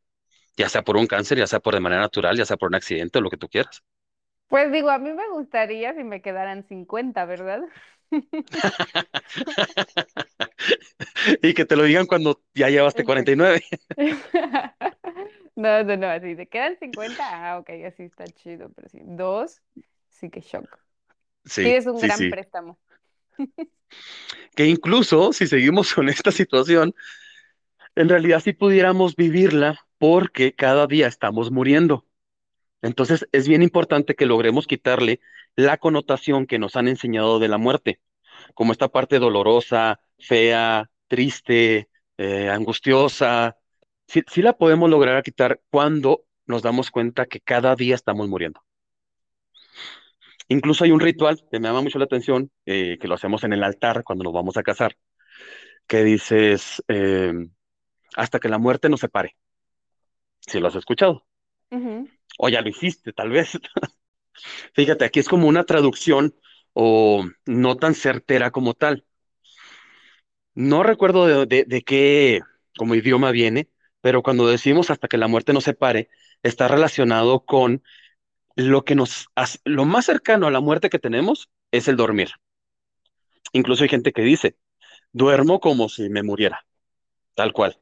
ya sea por un cáncer, ya sea por de manera natural, ya sea por un accidente o lo que tú quieras. Pues digo, a mí me gustaría si me quedaran 50, ¿verdad? y que te lo digan cuando ya llevaste 49. no, no, no, así te quedan 50, ah, ok, así está chido, pero sí, dos, sí que shock. Sí, es un gran préstamo. que incluso si seguimos con esta situación, en realidad sí pudiéramos vivirla porque cada día estamos muriendo. Entonces es bien importante que logremos quitarle la connotación que nos han enseñado de la muerte, como esta parte dolorosa, fea, triste, eh, angustiosa. Sí, la podemos lograr quitar cuando nos damos cuenta que cada día estamos muriendo. Incluso hay un ritual que me llama mucho la atención, eh, que lo hacemos en el altar cuando nos vamos a casar, que dices, em, hasta que la muerte nos separe. Si lo has escuchado. O ya lo hiciste, tal vez. Fíjate, aquí es como una traducción o no tan certera como tal. No recuerdo de, qué como idioma viene, pero cuando decimos hasta que la muerte nos separe, está relacionado con lo que nos hace, lo más cercano a la muerte que tenemos es el dormir. Incluso hay gente que dice, duermo como si me muriera, tal cual.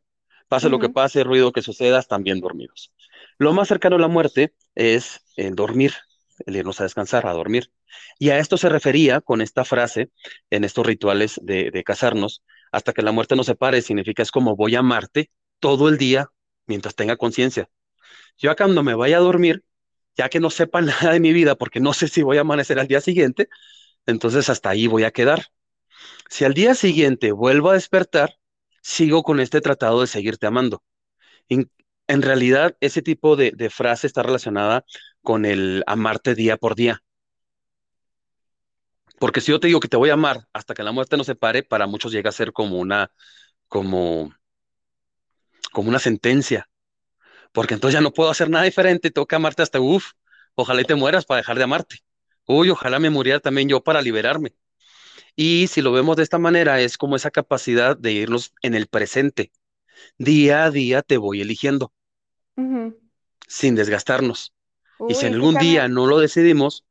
Pase lo que pase, ruido que suceda, están bien dormidos. Lo más cercano a la muerte es el dormir, el irnos a descansar, a dormir. Y a esto se refería con esta frase en estos rituales de, casarnos, hasta que la muerte nos separe, significa es como voy a amarte todo el día mientras tenga conciencia. Yo acá cuando me vaya a dormir, ya que no sepa nada de mi vida, porque no sé si voy a amanecer al día siguiente, entonces hasta ahí voy a quedar. Si al día siguiente vuelvo a despertar, sigo con este tratado de seguirte amando. En realidad, ese tipo de, frase está relacionada con el amarte día por día. Porque si yo te digo que te voy a amar hasta que la muerte nos separe, para muchos llega a ser como una, como, como una sentencia. Porque entonces ya no puedo hacer nada diferente, tengo que amarte hasta, uff, ojalá y te mueras para dejar de amarte. Uy, ojalá me muriera también yo para liberarme. Y si lo vemos de esta manera, es como esa capacidad de irnos en el presente. Día a día te voy eligiendo, sin desgastarnos. Y si en sí algún día no lo decidimos,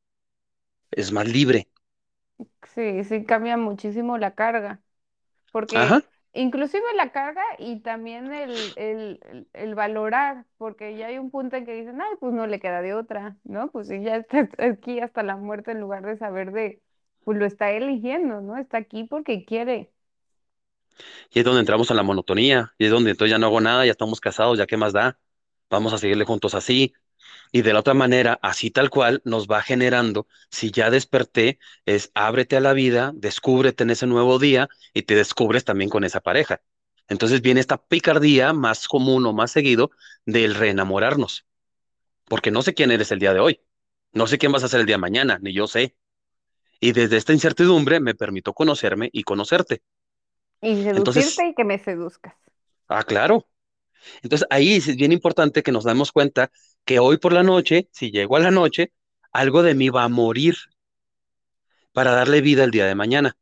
es más libre. sí, sí cambia muchísimo la carga. Ajá. porque inclusive la carga y también el, el, el- el valorar, porque ya hay un punto en que dicen, ay, pues no le queda de otra, ¿no? Pues si ya está aquí hasta la muerte en lugar de saber de, pues lo está eligiendo, ¿no? Está aquí porque quiere. Y es donde entramos en la monotonía. Y es donde entonces ya no hago nada, ya estamos casados, ya qué más da. Vamos a seguirle juntos así. Y de la otra manera, así tal cual, nos va generando, si ya desperté, es ábrete a la vida, descúbrete en ese nuevo día y te descubres también con esa pareja. Entonces viene esta picardía más común o más seguido del reenamorarnos, porque no sé quién eres el día de hoy, no sé quién vas a ser el día de mañana, ni yo sé. Y desde esta incertidumbre me permito conocerme y conocerte. Y Entonces, seducirte y que me seduzcas. ah, claro. Entonces ahí es bien importante que nos demos cuenta que hoy por la noche, si llego a la noche, algo de mí va a morir para darle vida el día de mañana.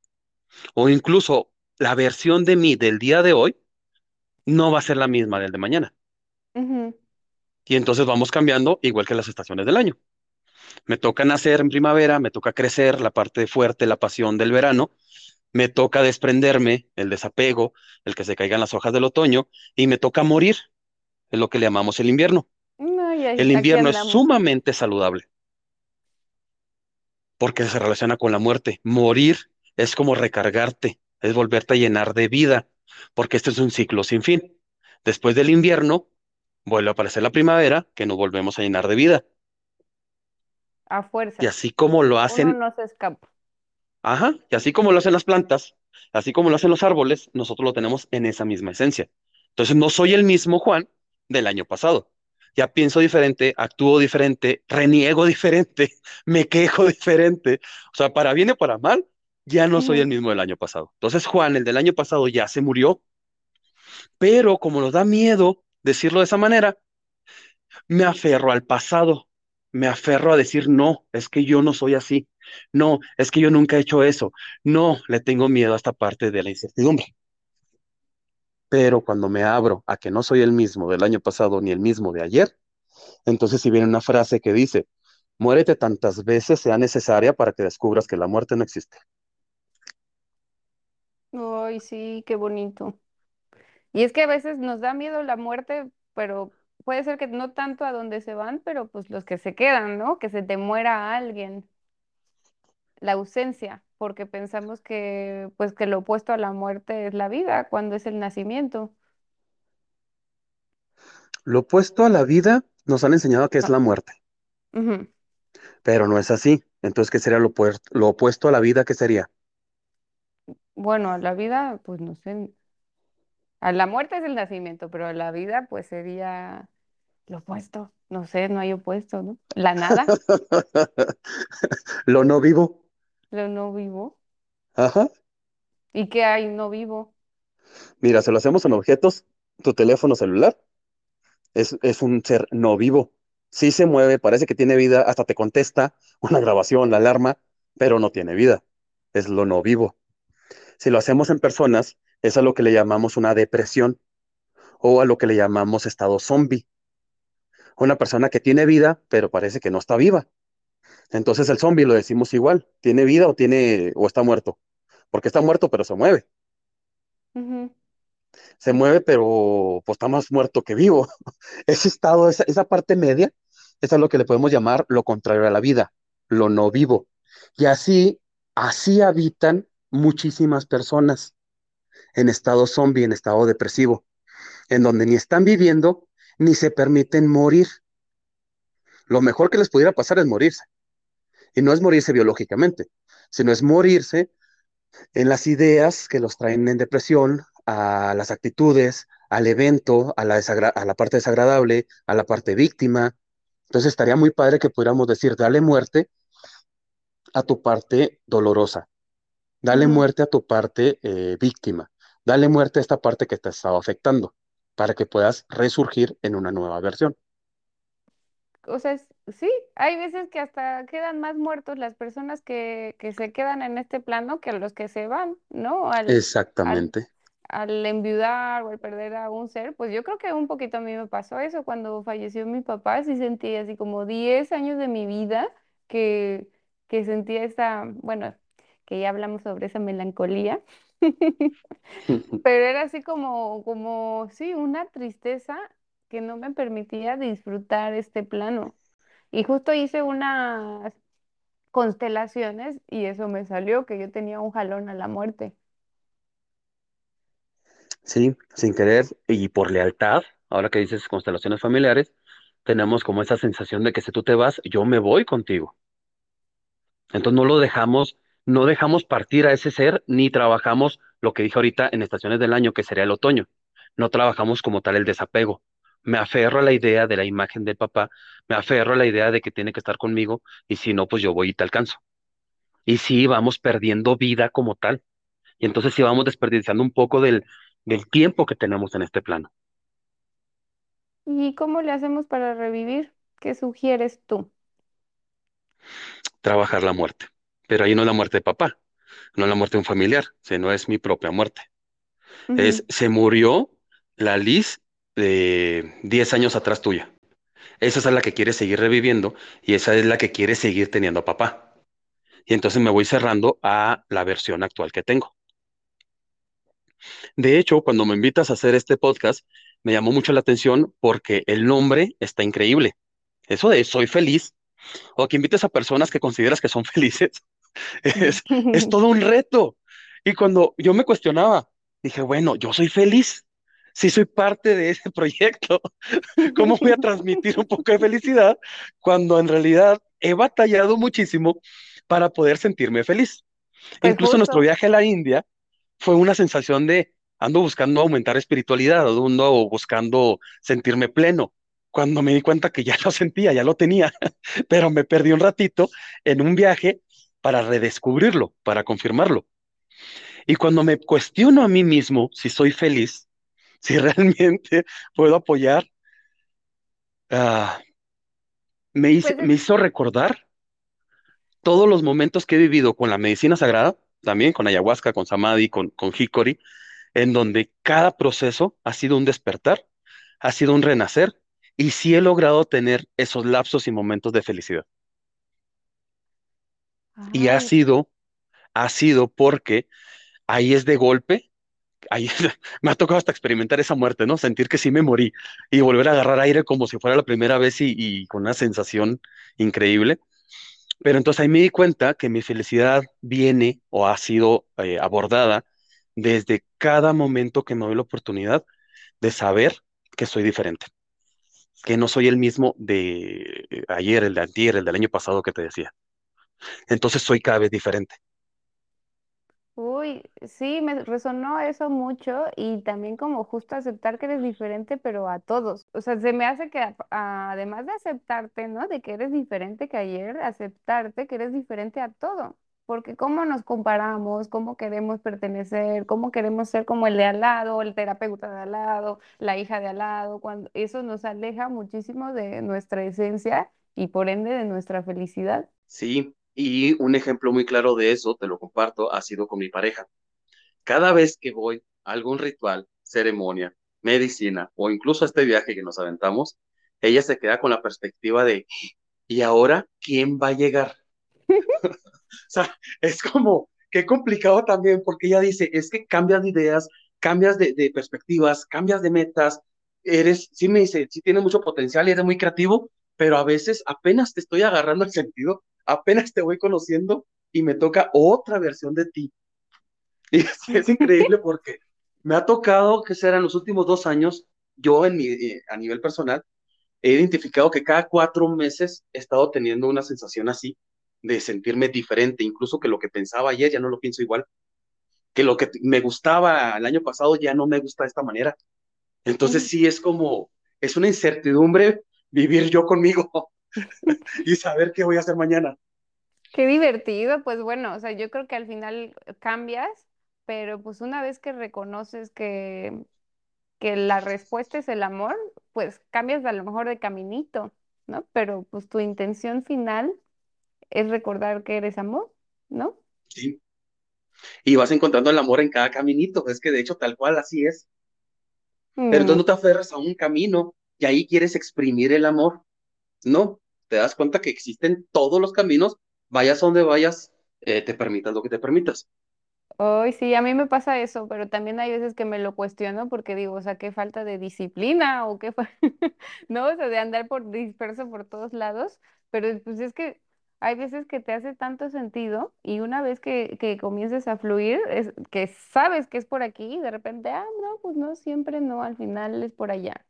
O incluso la versión de mí del día de hoy no va a ser la misma del de mañana. Y entonces vamos cambiando igual que las estaciones del año. Me toca nacer en primavera, me toca crecer la parte fuerte, la pasión del verano, me toca desprenderme, el desapego, el que se caigan las hojas del otoño, y me toca morir, es lo que le llamamos el invierno. No, y ahí- El invierno es sumamente saludable porque se relaciona con la muerte. Morir es como recargarte, es volverte a llenar de vida, porque este es un ciclo sin fin. Después del invierno, vuelve a aparecer la primavera, que nos volvemos a llenar de vida. A Y fuerzas. así como lo Uno hacen, no se escapa. Ajá, y así como lo hacen las plantas, así como lo hacen los árboles, nosotros lo tenemos en esa misma esencia. Entonces no soy el mismo Juan del año pasado. Ya pienso diferente, actúo diferente, reniego diferente, me quejo diferente. O sea, para bien o para mal, ya no soy el mismo del año pasado. Entonces Juan, el del año pasado, ya se murió, pero como nos da miedo decirlo de esa manera, me aferro al pasado, me aferro a decir, no, es que yo no soy así, no, es que yo nunca he hecho eso, no, le tengo miedo a esta parte de la incertidumbre. Pero cuando me abro a que no soy el mismo del año pasado ni el mismo de ayer, entonces si viene una frase que dice, muérete tantas veces sea necesaria para que descubras que la muerte no existe. Ay, sí, qué bonito. Y es que a veces nos da miedo la muerte, pero puede ser que no tanto a donde se van, pero pues los que se quedan, ¿no? Que se te muera alguien, la ausencia, porque pensamos que pues que lo opuesto a la muerte es la vida, cuando es el nacimiento. Lo opuesto a la vida nos han enseñado que es Ah, la muerte, pero no es así. Entonces, ¿qué sería lo, lo opuesto a la vida? ¿Qué sería? Bueno, a la vida, pues no sé, a la muerte es el nacimiento, pero a la vida pues sería lo opuesto, no sé, no hay opuesto, ¿no? La nada, Lo no vivo. lo no vivo. Ajá. ¿Y qué hay no vivo? Mira, se lo hacemos en objetos, tu teléfono celular es, es un ser no vivo. Sí se mueve, parece que tiene vida, hasta te contesta una grabación, la alarma, pero no tiene vida. Es lo no vivo. Si lo hacemos en personas, es a lo que le llamamos una depresión o a lo que le llamamos estado zombie. Una persona que tiene vida, pero parece que no está viva. Entonces el zombie lo decimos igual, tiene vida o tiene o está muerto, porque está muerto pero se mueve. Se mueve pero pues está más muerto que vivo. Ese estado, esa, esa parte media, es lo que le podemos llamar lo contrario a la vida, lo no vivo. Y así, así habitan muchísimas personas en estado zombie, en estado depresivo. en donde ni están viviendo ni se permiten morir. Lo mejor que les pudiera pasar es morirse. Y no es morirse biológicamente, sino es morirse en las ideas que los traen en depresión, a las actitudes, al evento, a la, a la parte desagradable, a la parte víctima. Entonces estaría muy padre que pudiéramos decir, dale muerte a tu parte dolorosa, dale muerte a tu parte eh, víctima, dale muerte a esta parte que te ha estado afectando para que puedas resurgir en una nueva versión. O sea, sí, hay veces que hasta quedan más muertos las personas que, que se quedan en este plano que los que se van, ¿no? Exactamente. Al, enviudar o al perder a un ser, pues yo creo que un poquito a mí me pasó eso cuando falleció mi papá, sí sentí así como 10 años de mi vida que, que sentía esa, bueno, que ya hablamos sobre esa melancolía, pero era así como, como, sí, una tristeza que no me permitía disfrutar este plano. Y justo hice unas constelaciones y eso me salió, que yo tenía un jalón a la muerte. Sí, sin querer y por lealtad, ahora que dices constelaciones familiares, tenemos como esa sensación de que si tú te vas, yo me voy contigo. Entonces no lo dejamos, no dejamos partir a ese ser, ni trabajamos lo que dije ahorita en estaciones del año, que sería el otoño. No trabajamos como tal el desapego. Me aferro a la idea de la imagen del papá, me aferro a la idea de que tiene que estar conmigo, y si no, pues yo voy y te alcanzo. Y sí, vamos perdiendo vida como tal. Y entonces sí vamos desperdiciando un poco del, del tiempo que tenemos en este plano. ¿Y cómo le hacemos para revivir? ¿Qué sugieres tú? trabajar la muerte. Pero ahí no es la muerte de papá, no es la muerte de un familiar, sino es mi propia muerte. Es, se murió la Liz de 10 años atrás tuya. Esa es la que quiere seguir reviviendo y esa es la que quiere seguir teniendo a papá. Y entonces me voy cerrando a la versión actual que tengo. De hecho, cuando me invitas a hacer este podcast, me llamó mucho la atención porque el nombre está increíble. Eso de soy feliz o que invites a personas que consideras que son felices, es, es todo un reto. Y cuando yo me cuestionaba, dije, bueno, yo soy feliz, si soy parte de ese proyecto, ¿cómo voy a transmitir un poco de felicidad cuando en realidad he batallado muchísimo para poder sentirme feliz? Pues Incluso nuestro viaje a la India fue una sensación de ando buscando aumentar espiritualidad, ando buscando sentirme pleno cuando me di cuenta que ya lo sentía, ya lo tenía, pero me perdí un ratito en un viaje para redescubrirlo, para confirmarlo. Y cuando me cuestiono a mí mismo si soy feliz, si realmente puedo apoyar, ah, me, pues me hizo recordar todos los momentos que he vivido con la medicina sagrada, también con ayahuasca, con samadhi, con, con hikori, en donde cada proceso ha sido un despertar, ha sido un renacer y sí he logrado tener esos lapsos y momentos de felicidad. Y ha sido, ha sido porque ahí es de golpe, ahí me ha tocado hasta experimentar esa muerte, ¿no? Sentir que sí me morí y volver a agarrar aire como si fuera la primera vez y, con una sensación increíble. Pero entonces ahí me di cuenta que mi felicidad viene o ha sido eh, abordada desde cada momento que me doy la oportunidad de saber que soy diferente que no soy el mismo de eh, ayer, el de antier, el del año pasado que te decía. Entonces soy cada vez diferente. Uy, sí, me resonó eso mucho y también como justo aceptar que eres diferente, pero a todos. O sea, se me hace que además de aceptarte, ¿no? De que eres diferente que ayer, aceptarte que eres diferente a todo porque cómo nos comparamos, cómo queremos pertenecer, cómo queremos ser como el de al lado, el terapeuta de al lado, la hija de al lado, cuando eso nos aleja muchísimo de nuestra esencia y por ende de nuestra felicidad. Sí, y un ejemplo muy claro de eso, te lo comparto, ha sido con mi pareja. Cada vez que voy a algún ritual, ceremonia, medicina o incluso a este viaje que nos aventamos, ella se queda con la perspectiva de, ¿y ahora quién va a llegar? O sea, es como, qué complicado también, porque ella dice, es que cambias de ideas, cambias de, perspectivas, cambias de metas, eres, sí me dice, sí tienes mucho potencial y eres muy creativo, pero a veces apenas te estoy agarrando el sentido, apenas te voy conociendo y me toca otra versión de ti. Y es, es increíble porque me ha tocado, que será en los últimos dos años, yo en mi, eh, a nivel personal he identificado que cada cuatro meses he estado teniendo una sensación así de sentirme diferente, incluso que lo que pensaba ayer ya no lo pienso igual, que lo que me gustaba el año pasado ya no me gusta de esta manera. Entonces sí es como, es una incertidumbre vivir yo conmigo y saber qué voy a hacer mañana. Qué divertido, pues bueno, o sea, yo creo que al final cambias, pero pues una vez que reconoces que, que la respuesta es el amor, pues cambias a lo mejor de caminito, ¿no? Pero pues tu intención final es recordar que eres amor, ¿no? Sí. Y vas encontrando el amor en cada caminito, es que de hecho tal cual así es. Pero tú Mm, no te aferras a un camino y ahí quieres exprimir el amor. No, te das cuenta que existen todos los caminos, vayas donde vayas, eh, te permitas lo que te permitas. Hoy sí, a mí me pasa eso, pero también hay veces que me lo cuestiono porque digo, o sea, qué falta de disciplina o qué, no, o sea, de andar por disperso por todos lados, pero pues es que hay veces que te hace tanto sentido y una vez que, que comiences a fluir, es que sabes que es por aquí y de repente, ah, no, pues no, siempre no, al final es por allá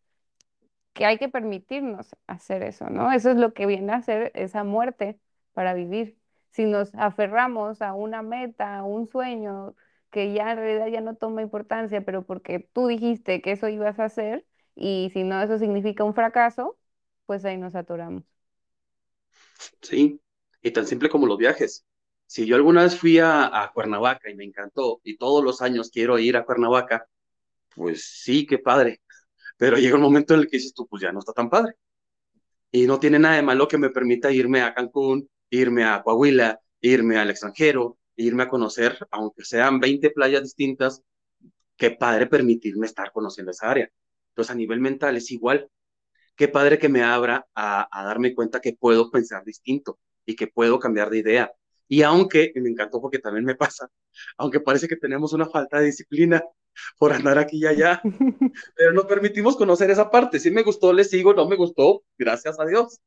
que hay que permitirnos hacer eso, ¿no? Eso es lo que viene a hacer esa muerte para vivir. Si nos aferramos a una meta, a un sueño que ya en realidad ya no toma importancia, pero porque tú dijiste que eso ibas a hacer y si no eso significa un fracaso, pues ahí nos atoramos. Sí, y tan simple como los viajes. Si yo alguna vez fui a, a Cuernavaca y me encantó y todos los años quiero ir a Cuernavaca, pues sí, qué padre. Pero llega un momento en el que dices tú, pues ya no está tan padre. Y no tiene nada de malo que me permita irme a Cancún, irme a Coahuila, irme al extranjero, irme a conocer, aunque sean 20 playas distintas, qué padre permitirme estar conociendo esa área. Entonces, a nivel mental es igual. Qué padre que me abra a, a darme cuenta que puedo pensar distinto y que puedo cambiar de idea. Y aunque, y me encantó porque también me pasa, aunque parece que tenemos una falta de disciplina por andar aquí y allá, pero nos permitimos conocer esa parte. Si me gustó, le sigo, no me gustó, gracias a Dios.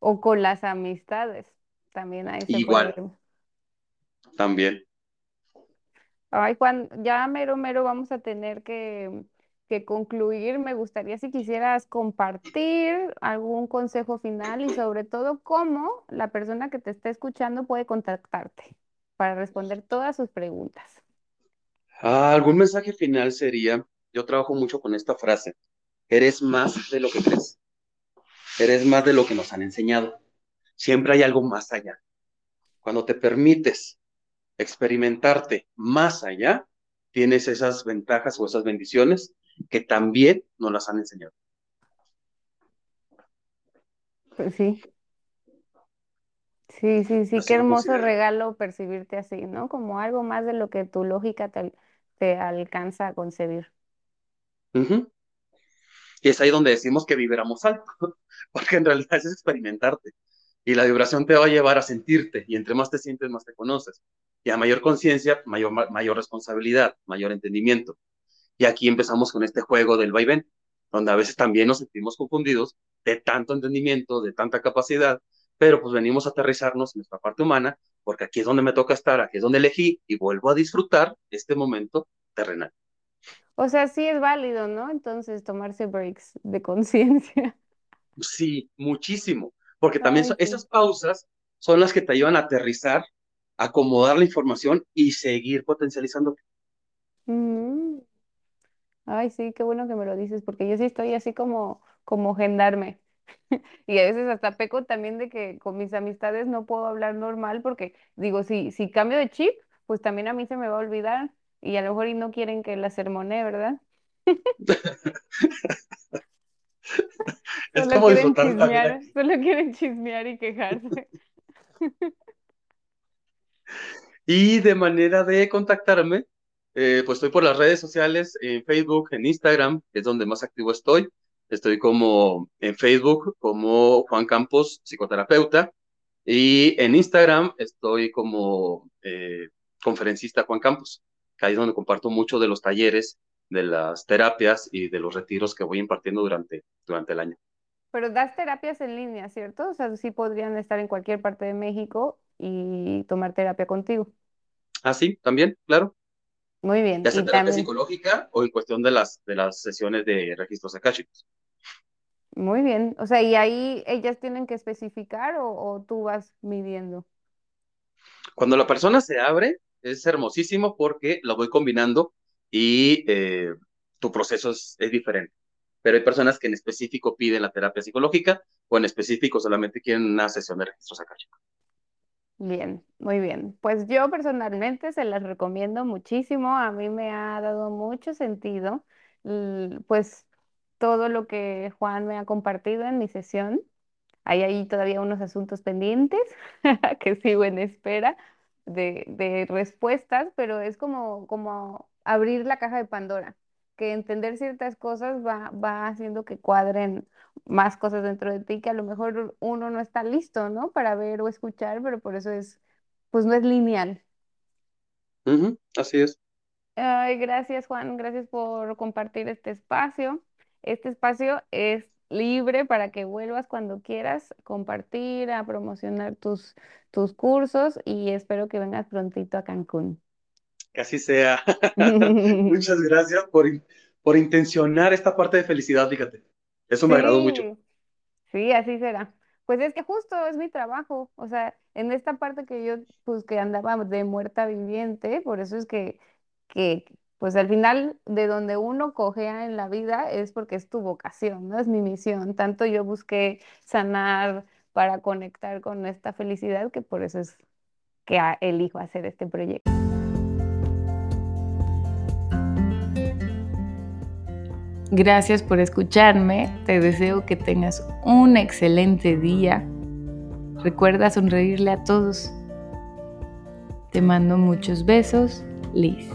O con las amistades, también puede Igual, también. Ay, Juan, ya mero, mero vamos a tener que, que concluir. Me gustaría si quisieras compartir algún consejo final y sobre todo cómo la persona que te está escuchando puede contactarte para responder todas sus preguntas. Ah, algún mensaje final sería, yo trabajo mucho con esta frase, eres más de lo que crees, eres más de lo que nos han enseñado. Siempre hay algo más allá. Cuando te permites experimentarte más allá, tienes esas ventajas o esas bendiciones que también nos las han enseñado. Pues sí, sí, sí, sí, qué Así hermoso considero. regalo percibirte así, ¿no? Como algo más de lo que tu lógica te, te alcanza a concebir. Y es ahí donde decimos que vibramos alto, porque en realidad es experimentarte. Y la vibración te va a llevar a sentirte, y entre más te sientes, más te conoces. Y a mayor conciencia, mayor, mayor responsabilidad, mayor entendimiento. Y aquí empezamos con este juego del vaivén, donde a veces también nos sentimos confundidos de tanto entendimiento, de tanta capacidad, pero pues venimos a aterrizarnos en nuestra parte humana, porque aquí es donde me toca estar, aquí es donde elegí y vuelvo a disfrutar este momento terrenal. O sea, sí es válido, ¿no? Entonces tomarse breaks de conciencia. Sí, muchísimo, porque también Ay, son- sí. esas pausas son las que te ayudan a aterrizar, acomodar la información y seguir potencializando. Mm. Ay, sí, qué bueno que me lo dices, porque yo sí estoy así como, como gendarme. Y a veces hasta peco también de que con mis amistades no puedo hablar normal porque digo, si, si cambio de chip, pues también a mí se me va a olvidar y a lo mejor y no quieren que la sermone, ¿verdad? Es Solo como quieren chismear, solo quieren chismear y quejarse. Y de manera de contactarme, eh, pues estoy por las redes sociales, en Facebook, en Instagram, que es donde más activo estoy. Estoy como en Facebook como Juan Campos, psicoterapeuta, y en Instagram estoy como eh, conferencista Juan Campos, que ahí es donde comparto mucho de los talleres, de las terapias y de los retiros que voy impartiendo durante, durante el año. Pero das terapias en línea, ¿cierto? O sea, sí podrían estar en cualquier parte de México y tomar terapia contigo. Ah, sí, también, claro. Muy bien. Ya sea terapia psicológica o en cuestión de las, de las sesiones de registros akáshicos. Muy bien. O sea, ¿y ahí ellas tienen que especificar o, tú vas midiendo? Cuando la persona se abre, es hermosísimo porque lo voy combinando y eh, tu proceso es, diferente. Pero hay personas que en específico piden la terapia psicológica o en específico solamente quieren una sesión de registros akáshicos. Bien, muy bien. Pues yo personalmente se las recomiendo muchísimo. A mí me ha dado mucho sentido, pues todo lo que Juan me ha compartido en mi sesión. Hay ahí todavía unos asuntos pendientes que sigo en espera de, de, respuestas, pero es como, como abrir la caja de Pandora, que entender ciertas cosas va, va haciendo que cuadren más cosas dentro de ti que a lo mejor uno no está listo, ¿no? Para ver o escuchar, pero por eso es, pues no es lineal. así es. Ay, gracias Juan, gracias por compartir este espacio. Este espacio es libre para que vuelvas cuando quieras compartir, a promocionar tus, tus cursos y espero que vengas prontito a Cancún. Que así sea. Muchas gracias por, por intencionar esta parte de felicidad, fíjate. Eso me agradó mucho. Sí, así será. Pues es que justo es mi trabajo, o sea, en esta parte que yo, pues que andaba de muerta viviente, por eso es que, que, pues al final de donde uno cogea en la vida es porque es tu vocación, ¿no? Es mi misión. Tanto yo busqué sanar para conectar con esta felicidad que por eso es que elijo hacer este proyecto. Gracias por escucharme. Te deseo que tengas un excelente día. Recuerda sonreírle a todos. Te mando muchos besos, Liz.